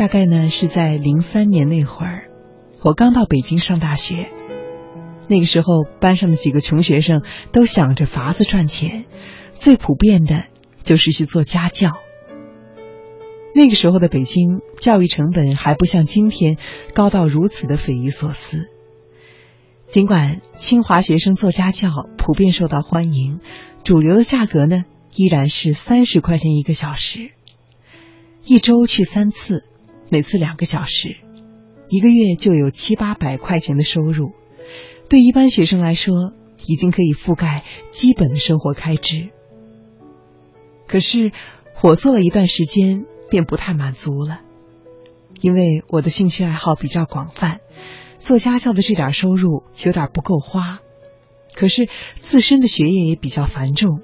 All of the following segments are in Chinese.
大概呢是在零三年那会儿，我刚到北京上大学。那个时候，班上的几个穷学生都想着法子赚钱，最普遍的就是去做家教。那个时候的北京，教育成本还不像今天高到如此的匪夷所思。尽管清华学生做家教普遍受到欢迎，主流的价格呢依然是三十块钱一个小时，一周去三次，每次两个小时，一个月就有七八百块钱的收入，对一般学生来说已经可以覆盖基本的生活开支。可是我做了一段时间。便不太满足了，因为我的兴趣爱好比较广泛，做家教的这点收入有点不够花，可是自身的学业也比较繁重，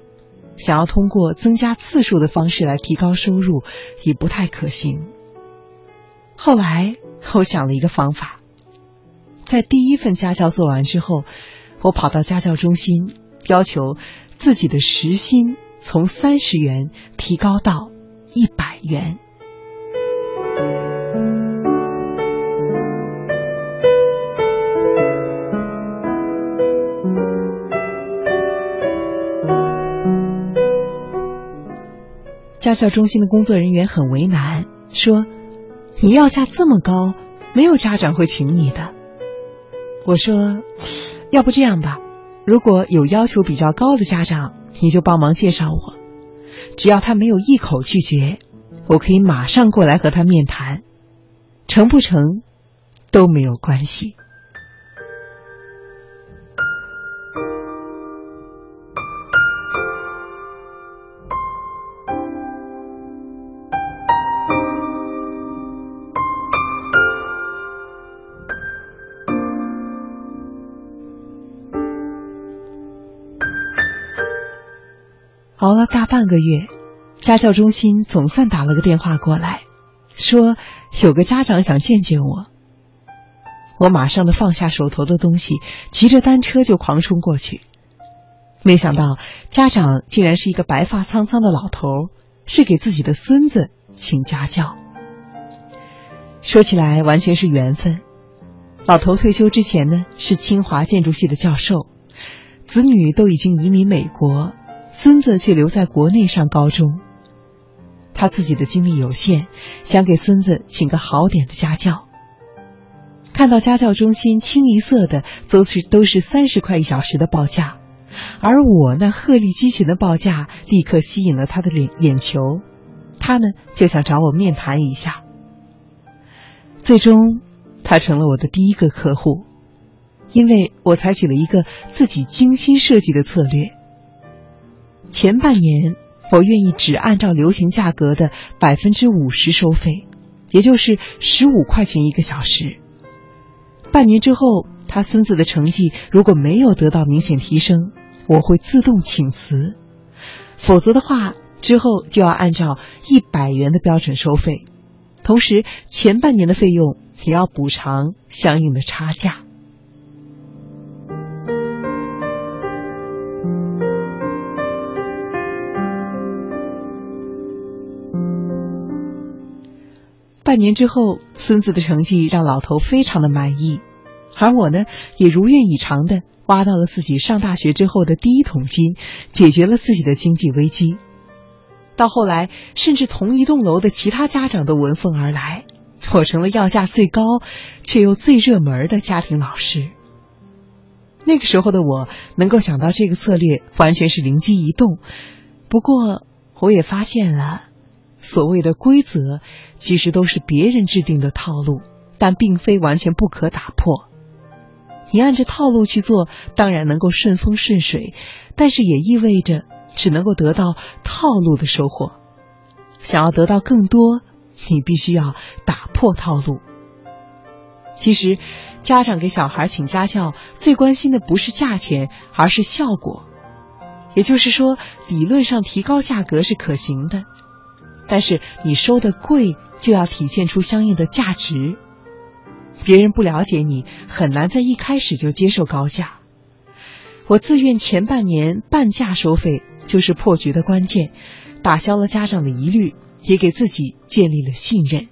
想要通过增加次数的方式来提高收入也不太可行。后来我想了一个方法，在第一份家教做完之后，我跑到家教中心，要求自己的时薪从三十元提高到。一百元。家教中心的工作人员很为难，说：“你要价这么高，没有家长会请你的。”我说：“要不这样吧，如果有要求比较高的家长，你就帮忙介绍我。”只要他没有一口拒绝，我可以马上过来和他面谈，成不成都没有关系。熬了大半个月，家教中心总算打了个电话过来，说有个家长想见见我。我马上的放下手头的东西，骑着单车就狂冲过去。没想到家长竟然是一个白发苍苍的老头，是给自己的孙子请家教。说起来完全是缘分。老头退休之前呢是清华建筑系的教授，子女都已经移民美国。孙子却留在国内上高中，他自己的精力有限，想给孙子请个好点的家教。看到家教中心清一色的都是都是三十块一小时的报价，而我那鹤立鸡群的报价立刻吸引了他的眼眼球，他呢就想找我面谈一下。最终，他成了我的第一个客户，因为我采取了一个自己精心设计的策略。前半年，我愿意只按照流行价格的百分之五十收费，也就是十五块钱一个小时。半年之后，他孙子的成绩如果没有得到明显提升，我会自动请辞；否则的话，之后就要按照一百元的标准收费，同时前半年的费用也要补偿相应的差价。半年之后，孙子的成绩让老头非常的满意，而我呢，也如愿以偿的挖到了自己上大学之后的第一桶金，解决了自己的经济危机。到后来，甚至同一栋楼的其他家长都闻风而来，我成了要价最高却又最热门的家庭老师。那个时候的我能够想到这个策略，完全是灵机一动。不过，我也发现了。所谓的规则，其实都是别人制定的套路，但并非完全不可打破。你按着套路去做，当然能够顺风顺水，但是也意味着只能够得到套路的收获。想要得到更多，你必须要打破套路。其实，家长给小孩请家教，最关心的不是价钱，而是效果。也就是说，理论上提高价格是可行的。但是你收的贵，就要体现出相应的价值。别人不了解你，很难在一开始就接受高价。我自愿前半年半价收费，就是破局的关键，打消了家长的疑虑，也给自己建立了信任。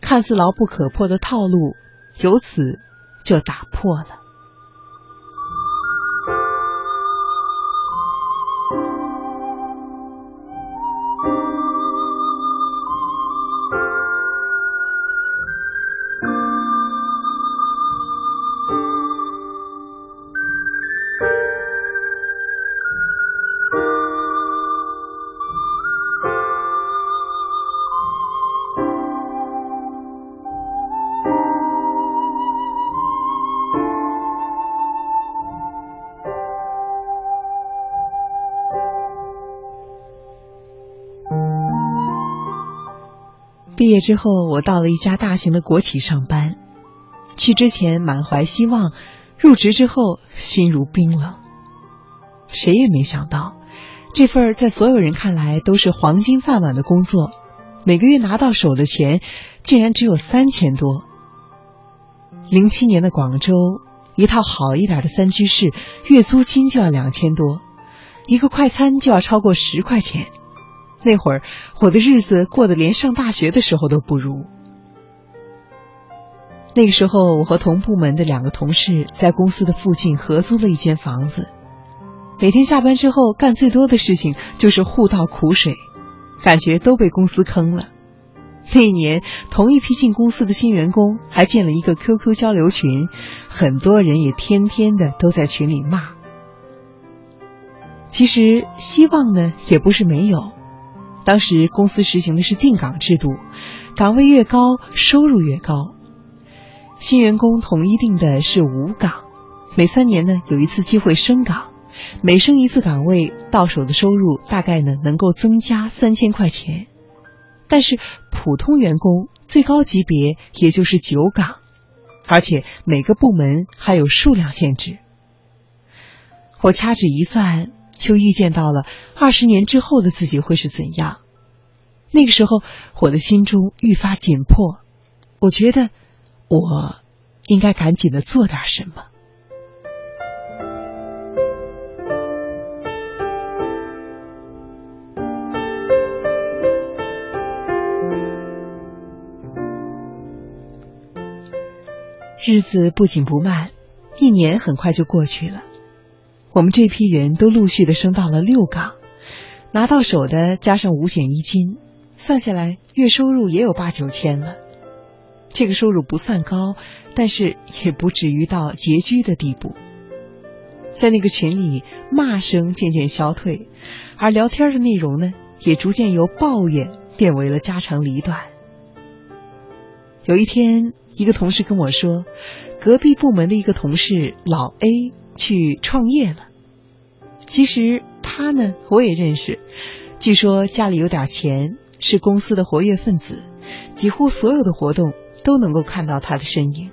看似牢不可破的套路，由此就打破了。毕业之后，我到了一家大型的国企上班。去之前满怀希望，入职之后心如冰冷。谁也没想到，这份在所有人看来都是黄金饭碗的工作，每个月拿到手的钱竟然只有三千多。零七年的广州，一套好一点的三居室，月租金就要两千多，一个快餐就要超过十块钱。那会儿，我的日子过得连上大学的时候都不如。那个时候，我和同部门的两个同事在公司的附近合租了一间房子，每天下班之后干最多的事情就是互道苦水，感觉都被公司坑了。那一年，同一批进公司的新员工还建了一个 QQ 交流群，很多人也天天的都在群里骂。其实，希望呢也不是没有。当时公司实行的是定岗制度，岗位越高，收入越高。新员工统一定的是五岗，每三年呢有一次机会升岗，每升一次岗位，到手的收入大概呢能够增加三千块钱。但是普通员工最高级别也就是九岗，而且每个部门还有数量限制。我掐指一算。就预见到了二十年之后的自己会是怎样。那个时候，我的心中愈发紧迫。我觉得，我应该赶紧的做点什么。日子不紧不慢，一年很快就过去了。我们这批人都陆续的升到了六岗，拿到手的加上五险一金，算下来月收入也有八九千了。这个收入不算高，但是也不至于到拮据的地步。在那个群里，骂声渐渐消退，而聊天的内容呢，也逐渐由抱怨变为了家长里短。有一天，一个同事跟我说，隔壁部门的一个同事老 A。去创业了。其实他呢，我也认识。据说家里有点钱，是公司的活跃分子，几乎所有的活动都能够看到他的身影。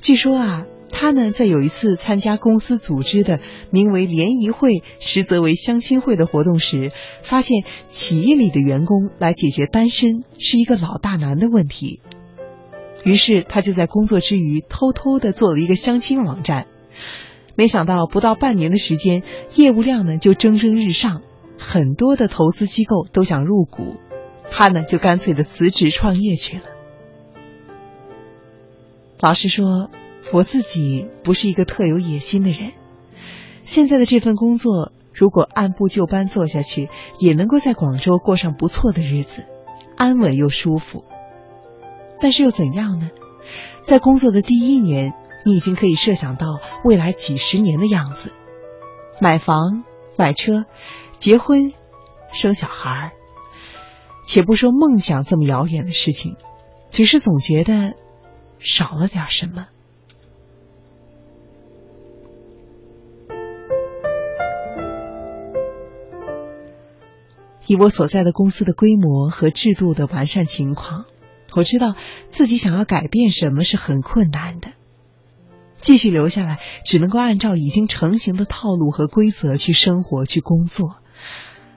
据说啊，他呢在有一次参加公司组织的名为联谊会，实则为相亲会的活动时，发现企业里的员工来解决单身是一个老大难的问题。于是他就在工作之余偷偷的做了一个相亲网站。没想到不到半年的时间，业务量呢就蒸蒸日上，很多的投资机构都想入股，他呢就干脆的辞职创业去了。老实说，我自己不是一个特有野心的人，现在的这份工作如果按部就班做下去，也能够在广州过上不错的日子，安稳又舒服。但是又怎样呢？在工作的第一年。你已经可以设想到未来几十年的样子，买房、买车、结婚、生小孩。且不说梦想这么遥远的事情，只是总觉得少了点什么。以我所在的公司的规模和制度的完善情况，我知道自己想要改变什么是很困难的。继续留下来，只能够按照已经成型的套路和规则去生活、去工作。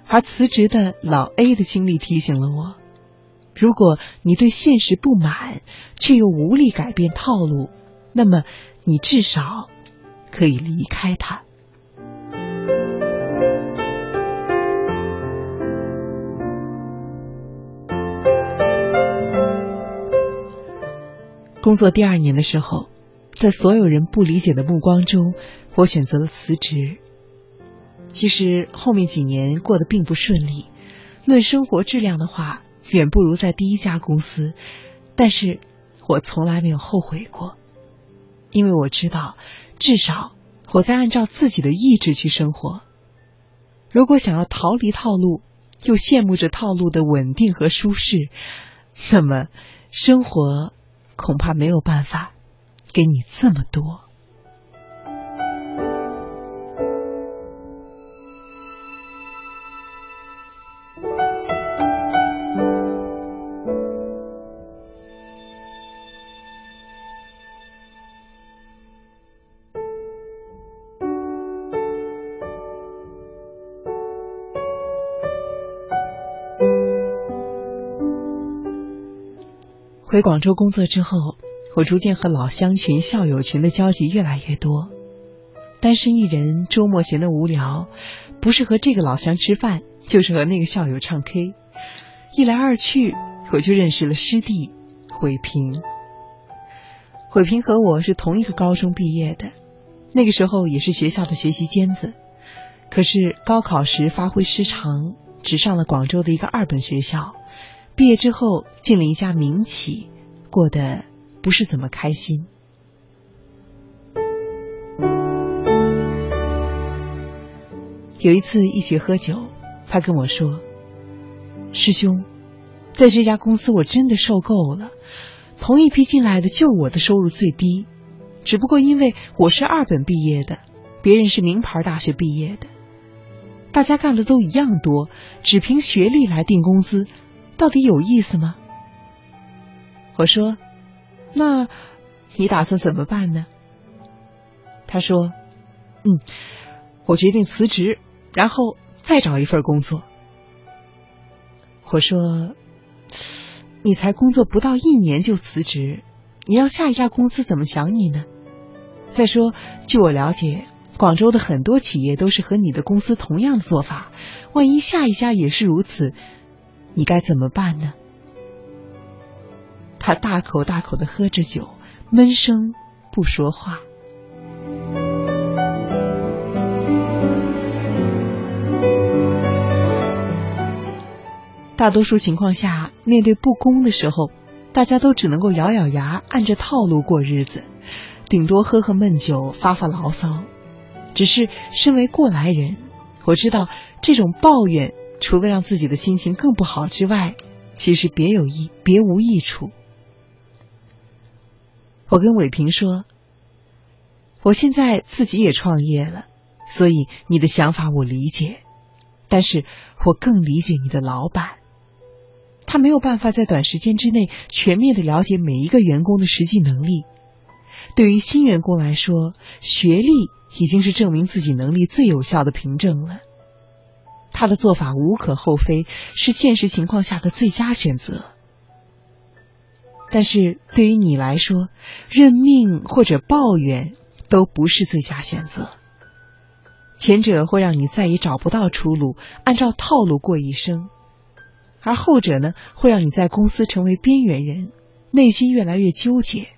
而辞职的老 A 的经历提醒了我：如果你对现实不满，却又无力改变套路，那么你至少可以离开他。工作第二年的时候，在所有人不理解的目光中，我选择了辞职。其实后面几年过得并不顺利，论生活质量的话，远不如在第一家公司。但是，我从来没有后悔过，因为我知道，至少我在按照自己的意志去生活。如果想要逃离套路，又羡慕着套路的稳定和舒适，那么生活恐怕没有办法给你这么多。回广州工作之后，我逐渐和老乡群、校友群的交集越来越多。单身一人，周末闲得无聊，不是和这个老乡吃饭，就是和那个校友唱 K。一来二去，我就认识了师弟毁平。毁平和我是同一个高中毕业的，那个时候也是学校的学习尖子。可是高考时发挥失常，只上了广州的一个二本学校。毕业之后进了一家民企，过得不是怎么开心。有一次一起喝酒，他跟我说：“师兄，在这家公司我真的受够了。同一批进来的就我的收入最低，只不过因为我是二本毕业的，别人是名牌大学毕业的，大家干的都一样多，只凭学历来定工资。”到底有意思吗？我说：“那你打算怎么办呢？”他说：“嗯，我决定辞职，然后再找一份工作。”我说：“你才工作不到一年就辞职，你让下一家公司怎么想你呢？再说，据我了解，广州的很多企业都是和你的公司同样的做法，万一下一家也是如此。”你该怎么办呢？他大口大口的喝着酒，闷声不说话。大多数情况下，面对不公的时候，大家都只能够咬咬牙，按着套路过日子，顶多喝喝闷酒，发发牢骚。只是身为过来人，我知道这种抱怨。除了让自己的心情更不好之外，其实别有益，别无益处。我跟伟平说：“我现在自己也创业了，所以你的想法我理解，但是我更理解你的老板。他没有办法在短时间之内全面的了解每一个员工的实际能力。对于新员工来说，学历已经是证明自己能力最有效的凭证了。”他的做法无可厚非，是现实情况下的最佳选择。但是对于你来说，认命或者抱怨都不是最佳选择。前者会让你再也找不到出路，按照套路过一生；而后者呢，会让你在公司成为边缘人，内心越来越纠结。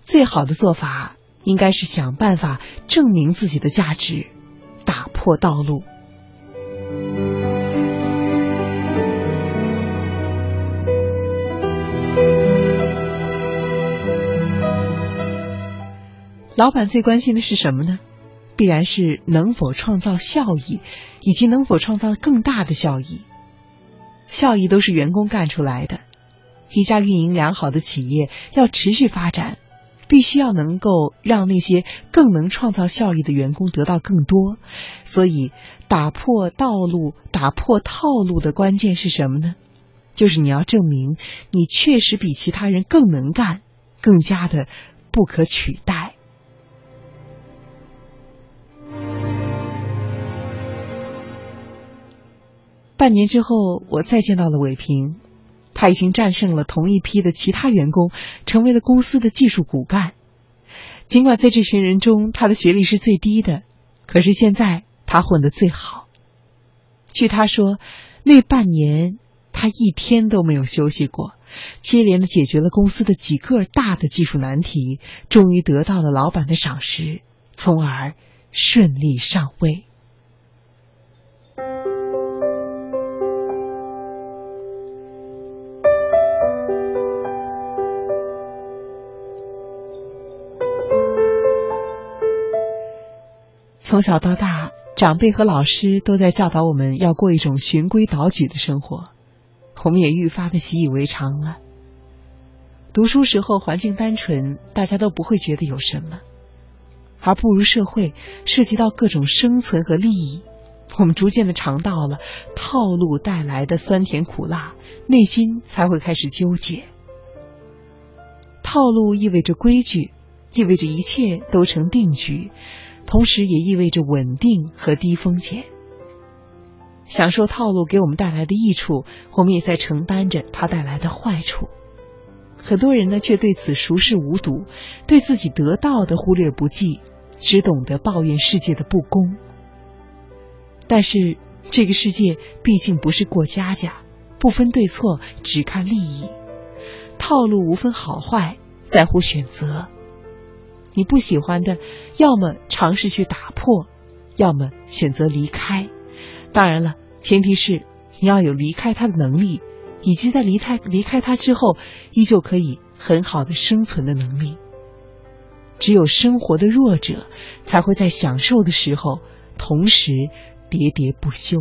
最好的做法应该是想办法证明自己的价值，打破道路。老板最关心的是什么呢？必然是能否创造效益，以及能否创造更大的效益。效益都是员工干出来的。一家运营良好的企业要持续发展，必须要能够让那些更能创造效益的员工得到更多。所以，打破道路、打破套路的关键是什么呢？就是你要证明你确实比其他人更能干，更加的不可取代。半年之后，我再见到了伟平，他已经战胜了同一批的其他员工，成为了公司的技术骨干。尽管在这群人中，他的学历是最低的，可是现在他混得最好。据他说，那半年他一天都没有休息过，接连的解决了公司的几个大的技术难题，终于得到了老板的赏识，从而顺利上位。从小到大，长辈和老师都在教导我们要过一种循规蹈矩的生活，我们也愈发的习以为常了。读书时候环境单纯，大家都不会觉得有什么；而步入社会，涉及到各种生存和利益，我们逐渐的尝到了套路带来的酸甜苦辣，内心才会开始纠结。套路意味着规矩，意味着一切都成定局。同时也意味着稳定和低风险。享受套路给我们带来的益处，我们也在承担着它带来的坏处。很多人呢，却对此熟视无睹，对自己得到的忽略不计，只懂得抱怨世界的不公。但是这个世界毕竟不是过家家，不分对错，只看利益。套路无分好坏，在乎选择。你不喜欢的，要么尝试去打破，要么选择离开。当然了，前提是你要有离开他的能力，以及在离开离开他之后，依旧可以很好的生存的能力。只有生活的弱者，才会在享受的时候，同时喋喋不休。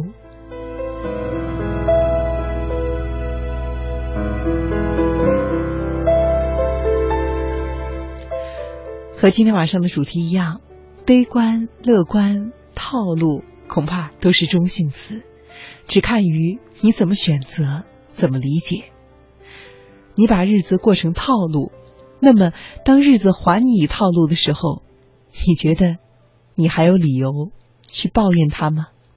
和今天晚上的主题一样，悲观、乐观、套路，恐怕都是中性词，只看于你怎么选择、怎么理解。你把日子过成套路，那么当日子还你以套路的时候，你觉得你还有理由去抱怨他吗？